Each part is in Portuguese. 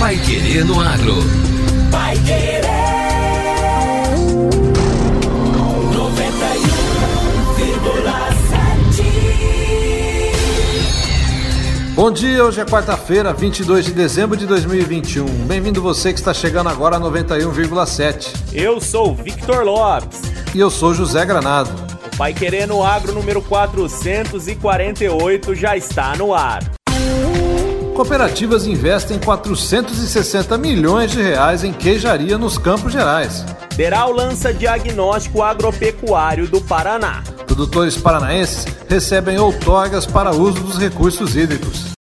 Pai Querer no Agro. Pai Querer. 91,7. Bom dia, hoje é quarta-feira, 22 de dezembro de 2021. Bem-vindo você que está chegando agora a 91,7. Eu sou Victor Lopes. E eu sou José Granado. O Pai Querer no Agro número 448 já está no ar. Cooperativas investem 460 milhões de reais em queijaria nos Campos Gerais. Deral lança diagnóstico agropecuário do Paraná. Produtores paranaenses recebem outorgas para uso dos recursos hídricos.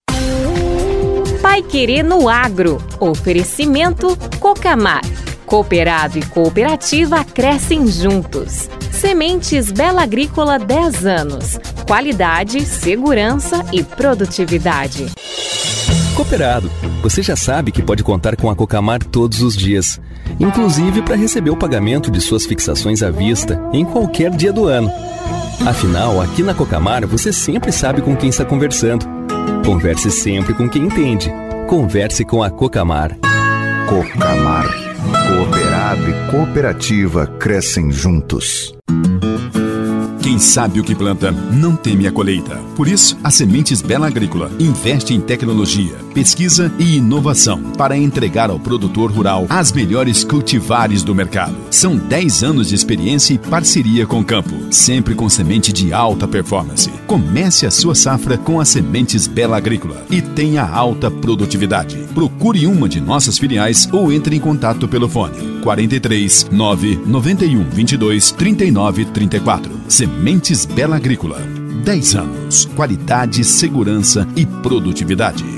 Pai Querer no Agro. Oferecimento Cocamar. Cooperado e cooperativa crescem juntos. Sementes Bela Agrícola 10 anos. Qualidade, segurança e produtividade. Cooperado, você já sabe que pode contar com a Cocamar todos os dias, inclusive para receber o pagamento de suas fixações à vista em qualquer dia do ano. Afinal, aqui na Cocamar você sempre sabe com quem está conversando. Converse sempre com quem entende. Converse com a Cocamar. Cocamar. Cooperado e cooperativa crescem juntos. Quem sabe o que planta não teme a colheita. Por isso, a Sementes Bela Agrícola investe em tecnologia, pesquisa e inovação para entregar ao produtor rural as melhores cultivares do mercado. São 10 anos de experiência e parceria com o campo, sempre com semente de alta performance. Comece a sua safra com as Sementes Bela Agrícola e tenha alta produtividade. Procure uma de nossas filiais ou entre em contato pelo fone 43 9 91 22 39 34. Sementes Bela Agrícola. 10 anos. Qualidade, segurança e produtividade.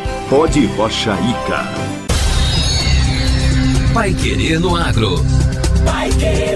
Pode Rocha Ica. Pai Querer no Agro. Pai Querer.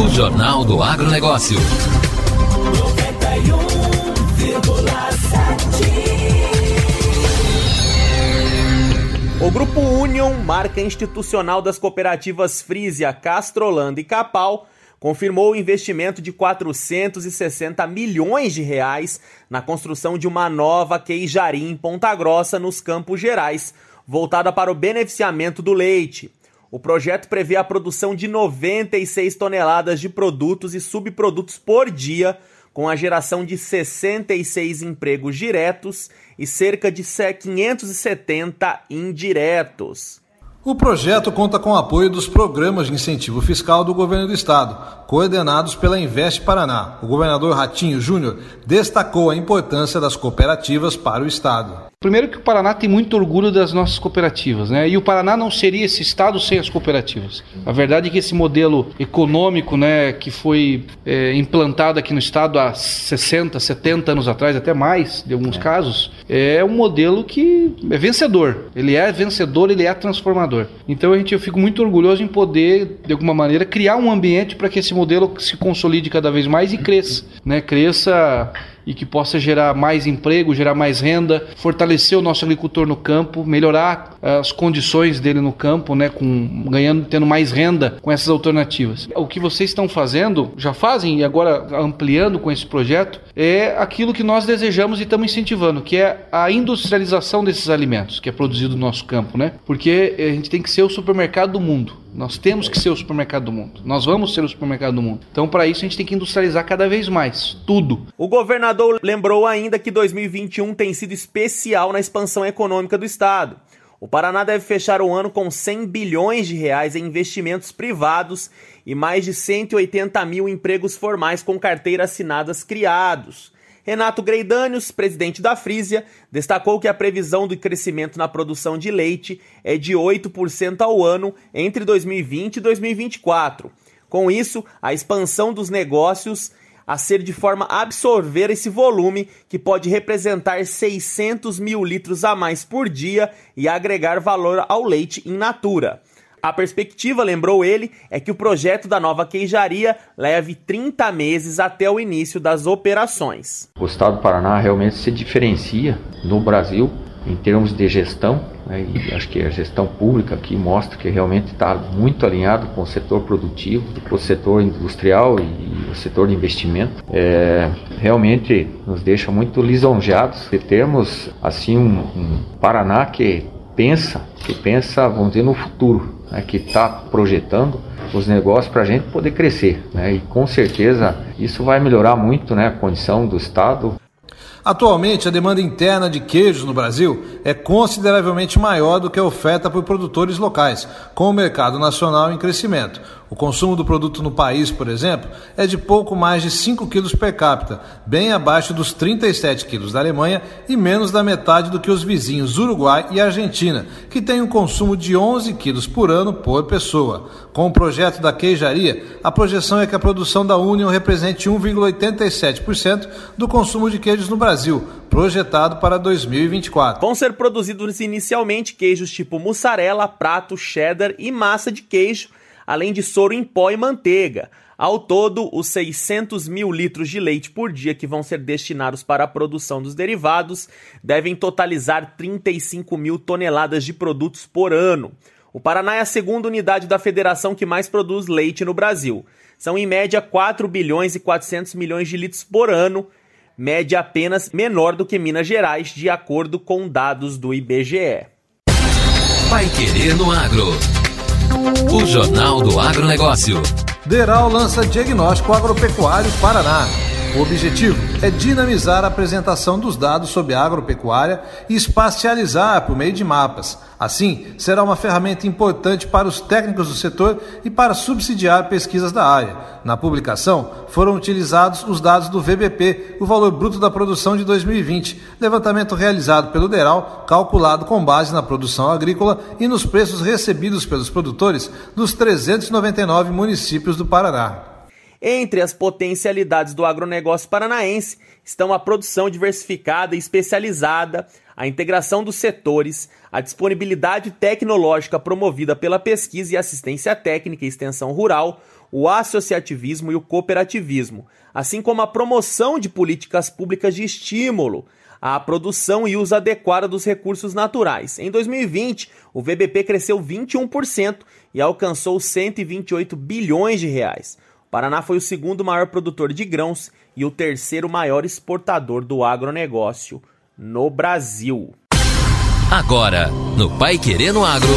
O Jornal do Agronegócio. 91,7. O Grupo Union, marca institucional das cooperativas Frisia, Castrolando e Capal, confirmou o investimento de 460 milhões de reais na construção de uma nova queijaria em Ponta Grossa, nos Campos Gerais, voltada para o beneficiamento do leite. O projeto prevê a produção de 96 toneladas de produtos e subprodutos por dia, com a geração de 66 empregos diretos e cerca de 570 indiretos. O projeto conta com o apoio dos programas de incentivo fiscal do governo do estado, coordenados pela Invest Paraná. O governador Ratinho Júnior destacou a importância das cooperativas para o estado. Primeiro que o Paraná tem muito orgulho das nossas cooperativas, né? E o Paraná não seria esse estado sem as cooperativas. A verdade é que esse modelo econômico, né, que foi é, implantado aqui no estado há 60, 70 anos atrás, até mais, de alguns é. casos, é um modelo que é vencedor. Ele é vencedor, ele é transformador. Então a gente, eu fico muito orgulhoso em poder, de alguma maneira, criar um ambiente para que esse modelo se consolide cada vez mais e cresça, né? Cresça e que possa gerar mais emprego, gerar mais renda, fortalecer o nosso agricultor no campo, melhorar eh, as condições dele no campo, né, com ganhando, tendo mais renda com essas alternativas. O que vocês estão fazendo, já fazem e agora ampliando com esse projeto, é aquilo que nós desejamos e estamos incentivando, que é a industrialização desses alimentos que é produzido no nosso campo, né? Porque a gente tem que ser o supermercado do mundo. Nós temos que ser o supermercado do mundo. Nós vamos ser o supermercado do mundo. Então, para isso, a gente tem que industrializar cada vez mais. Tudo. O governador lembrou ainda que 2021 tem sido especial na expansão econômica do estado. O Paraná deve fechar o ano com 100 bilhões de reais em investimentos privados e mais de 180 mil empregos formais com carteira assinadas criados. Renato Greidânios, presidente da Frisia, destacou que a previsão do crescimento na produção de leite é de 8% ao ano entre 2020 e 2024. Com isso, a expansão dos negócios a ser de forma a absorver esse volume, que pode representar 600 mil litros a mais por dia e agregar valor ao leite in natura. A perspectiva, lembrou ele, é que o projeto da nova queijaria leve 30 meses até o início das operações. O estado do Paraná realmente se diferencia no Brasil em termos de gestão, né, e acho que a gestão pública aqui mostra que realmente está muito alinhado com o setor produtivo, com o setor industrial e o setor de investimento. É, realmente nos deixa muito lisonjeados de termos assim um, um Paraná que pensa, que pensa, vamos dizer, no futuro né, que está projetando os negócios para a gente poder crescer. Né, e com certeza isso vai melhorar muito né, a condição do Estado. Atualmente, a demanda interna de queijos no Brasil é consideravelmente maior do que a oferta por produtores locais, com o mercado nacional em crescimento. O consumo do produto no país, por exemplo, é de pouco mais de 5 quilos per capita, bem abaixo dos 37 quilos da Alemanha e menos da metade do que os vizinhos Uruguai e Argentina, que têm um consumo de 11 quilos por ano por pessoa. Com o projeto da queijaria, a projeção é que a produção da Union represente 1,87% do consumo de queijos no Brasil, projetado para 2024. Vão ser produzidos inicialmente queijos tipo mussarela, prato, cheddar e massa de queijo além de soro em pó e manteiga. Ao todo, os 600 mil litros de leite por dia que vão ser destinados para a produção dos derivados devem totalizar 35 mil toneladas de produtos por ano. O Paraná é a segunda unidade da federação que mais produz leite no Brasil. São em média 4 bilhões e 400 milhões de litros por ano, média apenas menor do que Minas Gerais, de acordo com dados do IBGE. Vai querer no agro. O Jornal do Agronegócio. Deral lança diagnóstico agropecuário Paraná. Objetivo é dinamizar a apresentação dos dados sobre a agropecuária e espacializar por meio de mapas. Assim, será uma ferramenta importante para os técnicos do setor e para subsidiar pesquisas da área. Na publicação, foram utilizados os dados do VBP, o valor bruto da produção de 2020, levantamento realizado pelo DERAL, calculado com base na produção agrícola e nos preços recebidos pelos produtores dos 399 municípios do Paraná. Entre as potencialidades do agronegócio paranaense estão a produção diversificada e especializada, a integração dos setores, a disponibilidade tecnológica promovida pela pesquisa e assistência técnica e extensão rural, o associativismo e o cooperativismo, assim como a promoção de políticas públicas de estímulo à produção e uso adequado dos recursos naturais. Em 2020, o VBP cresceu 21% e alcançou 128 bilhões de reais. Paraná foi o segundo maior produtor de grãos e o terceiro maior exportador do agronegócio no Brasil. Agora, no Pai Querendo Agro.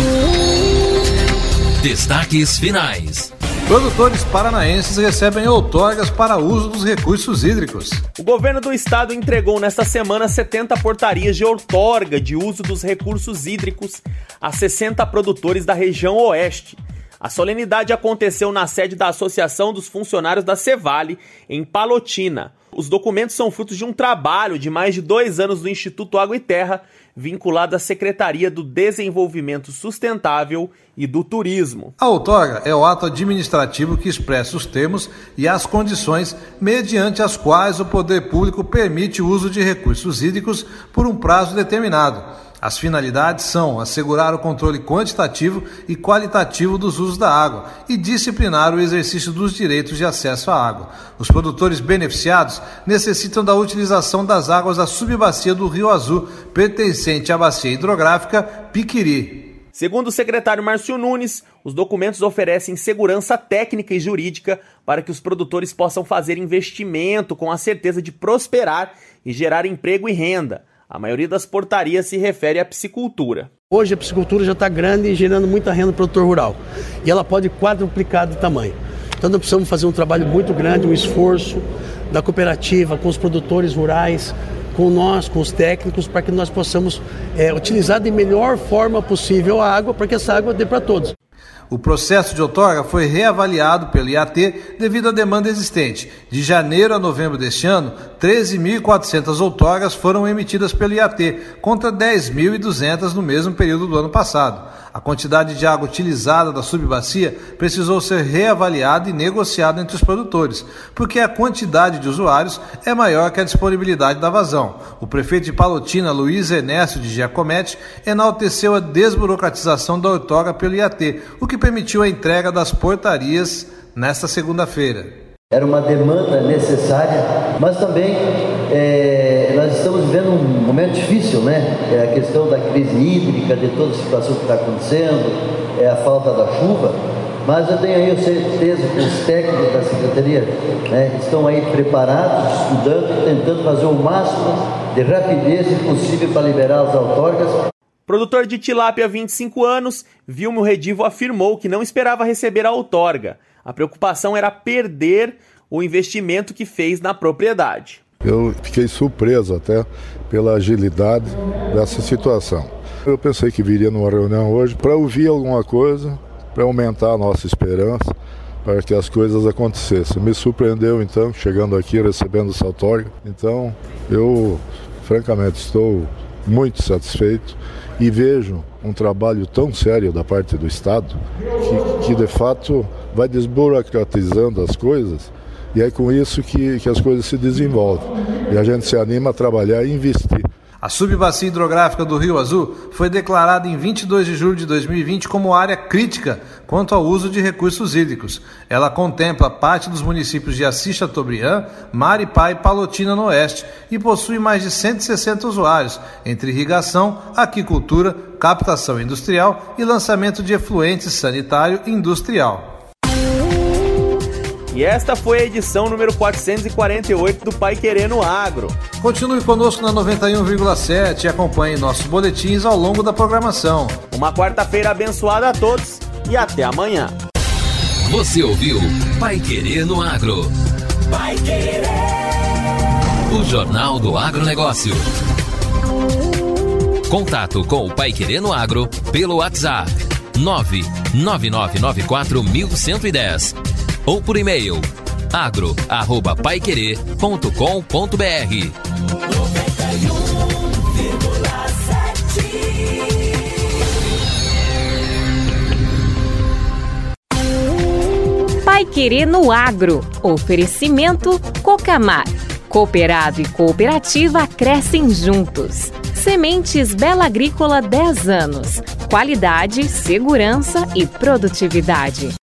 Destaques finais. Produtores paranaenses recebem outorgas para uso dos recursos hídricos. O governo do estado entregou nesta semana 70 portarias de outorga de uso dos recursos hídricos a 60 produtores da região oeste. A solenidade aconteceu na sede da Associação dos Funcionários da Cevale, em Palotina. Os documentos são frutos de um trabalho de mais de dois anos do Instituto Água e Terra, vinculado à Secretaria do Desenvolvimento Sustentável e do Turismo. A outorga é o ato administrativo que expressa os termos e as condições mediante as quais o poder público permite o uso de recursos hídricos por um prazo determinado as finalidades são assegurar o controle quantitativo e qualitativo dos usos da água e disciplinar o exercício dos direitos de acesso à água. Os produtores beneficiados necessitam da utilização das águas da subbacia do Rio Azul, pertencente à bacia hidrográfica Piquiri. Segundo o secretário Márcio Nunes, os documentos oferecem segurança técnica e jurídica para que os produtores possam fazer investimento com a certeza de prosperar e gerar emprego e renda. A maioria das portarias se refere à piscicultura. Hoje a piscicultura já está grande e gerando muita renda para o produtor rural. E ela pode quadruplicar de tamanho. Então nós precisamos fazer um trabalho muito grande, um esforço da cooperativa, com os produtores rurais, com nós, com os técnicos, para que nós possamos é, utilizar de melhor forma possível a água, para que essa água dê para todos. O processo de outorga foi reavaliado pelo IAT devido à demanda existente. De janeiro a novembro deste ano, 13.400 outorgas foram emitidas pelo IAT, contra 10.200 no mesmo período do ano passado. A quantidade de água utilizada da subbacia precisou ser reavaliada e negociada entre os produtores, porque a quantidade de usuários é maior que a disponibilidade da vazão. O prefeito de Palotina, Luiz Enécio de Giacometti, enalteceu a desburocratização da outorga pelo IAT, o que permitiu a entrega das portarias nesta segunda-feira. Era uma demanda necessária, mas também é, nós estamos vivendo um momento difícil, né? É a questão da crise hídrica, de toda a situação que está acontecendo, é a falta da chuva. Mas eu tenho aí certeza que os técnicos da Secretaria né, estão aí preparados, estudando, tentando fazer o máximo de rapidez possível para liberar as outorgas. Produtor de tilápia há 25 anos, Vilmo Redivo afirmou que não esperava receber a outorga. A preocupação era perder o investimento que fez na propriedade. Eu fiquei surpreso até pela agilidade dessa situação. Eu pensei que viria numa reunião hoje para ouvir alguma coisa, para aumentar a nossa esperança, para que as coisas acontecessem. Me surpreendeu então, chegando aqui, recebendo essa outorga. Então, eu francamente estou muito satisfeito e vejo um trabalho tão sério da parte do Estado que, que de fato vai desburocratizando as coisas e é com isso que, que as coisas se desenvolvem. E a gente se anima a trabalhar e investir. A subbacia hidrográfica do Rio Azul foi declarada em 22 de julho de 2020 como área crítica quanto ao uso de recursos hídricos. Ela contempla parte dos municípios de Assis Chateaubriand, Maripá e Palotina no oeste e possui mais de 160 usuários, entre irrigação, aquicultura, captação industrial e lançamento de efluentes sanitário industrial. E esta foi a edição número 448 do Pai Querendo Agro. Continue conosco na 91,7 e acompanhe nossos boletins ao longo da programação. Uma quarta-feira abençoada a todos e até amanhã. Você ouviu Pai Querer no Agro. Pai Querer. O Jornal do Agronegócio. Contato com o Pai Querer no Agro pelo WhatsApp 999941110 ou por e-mail agro@paiquerer.com.br. Pai Querer no Agro. Oferecimento Cocamar. Cooperado e cooperativa crescem juntos. Sementes Bela Agrícola 10 anos. Qualidade, segurança e produtividade.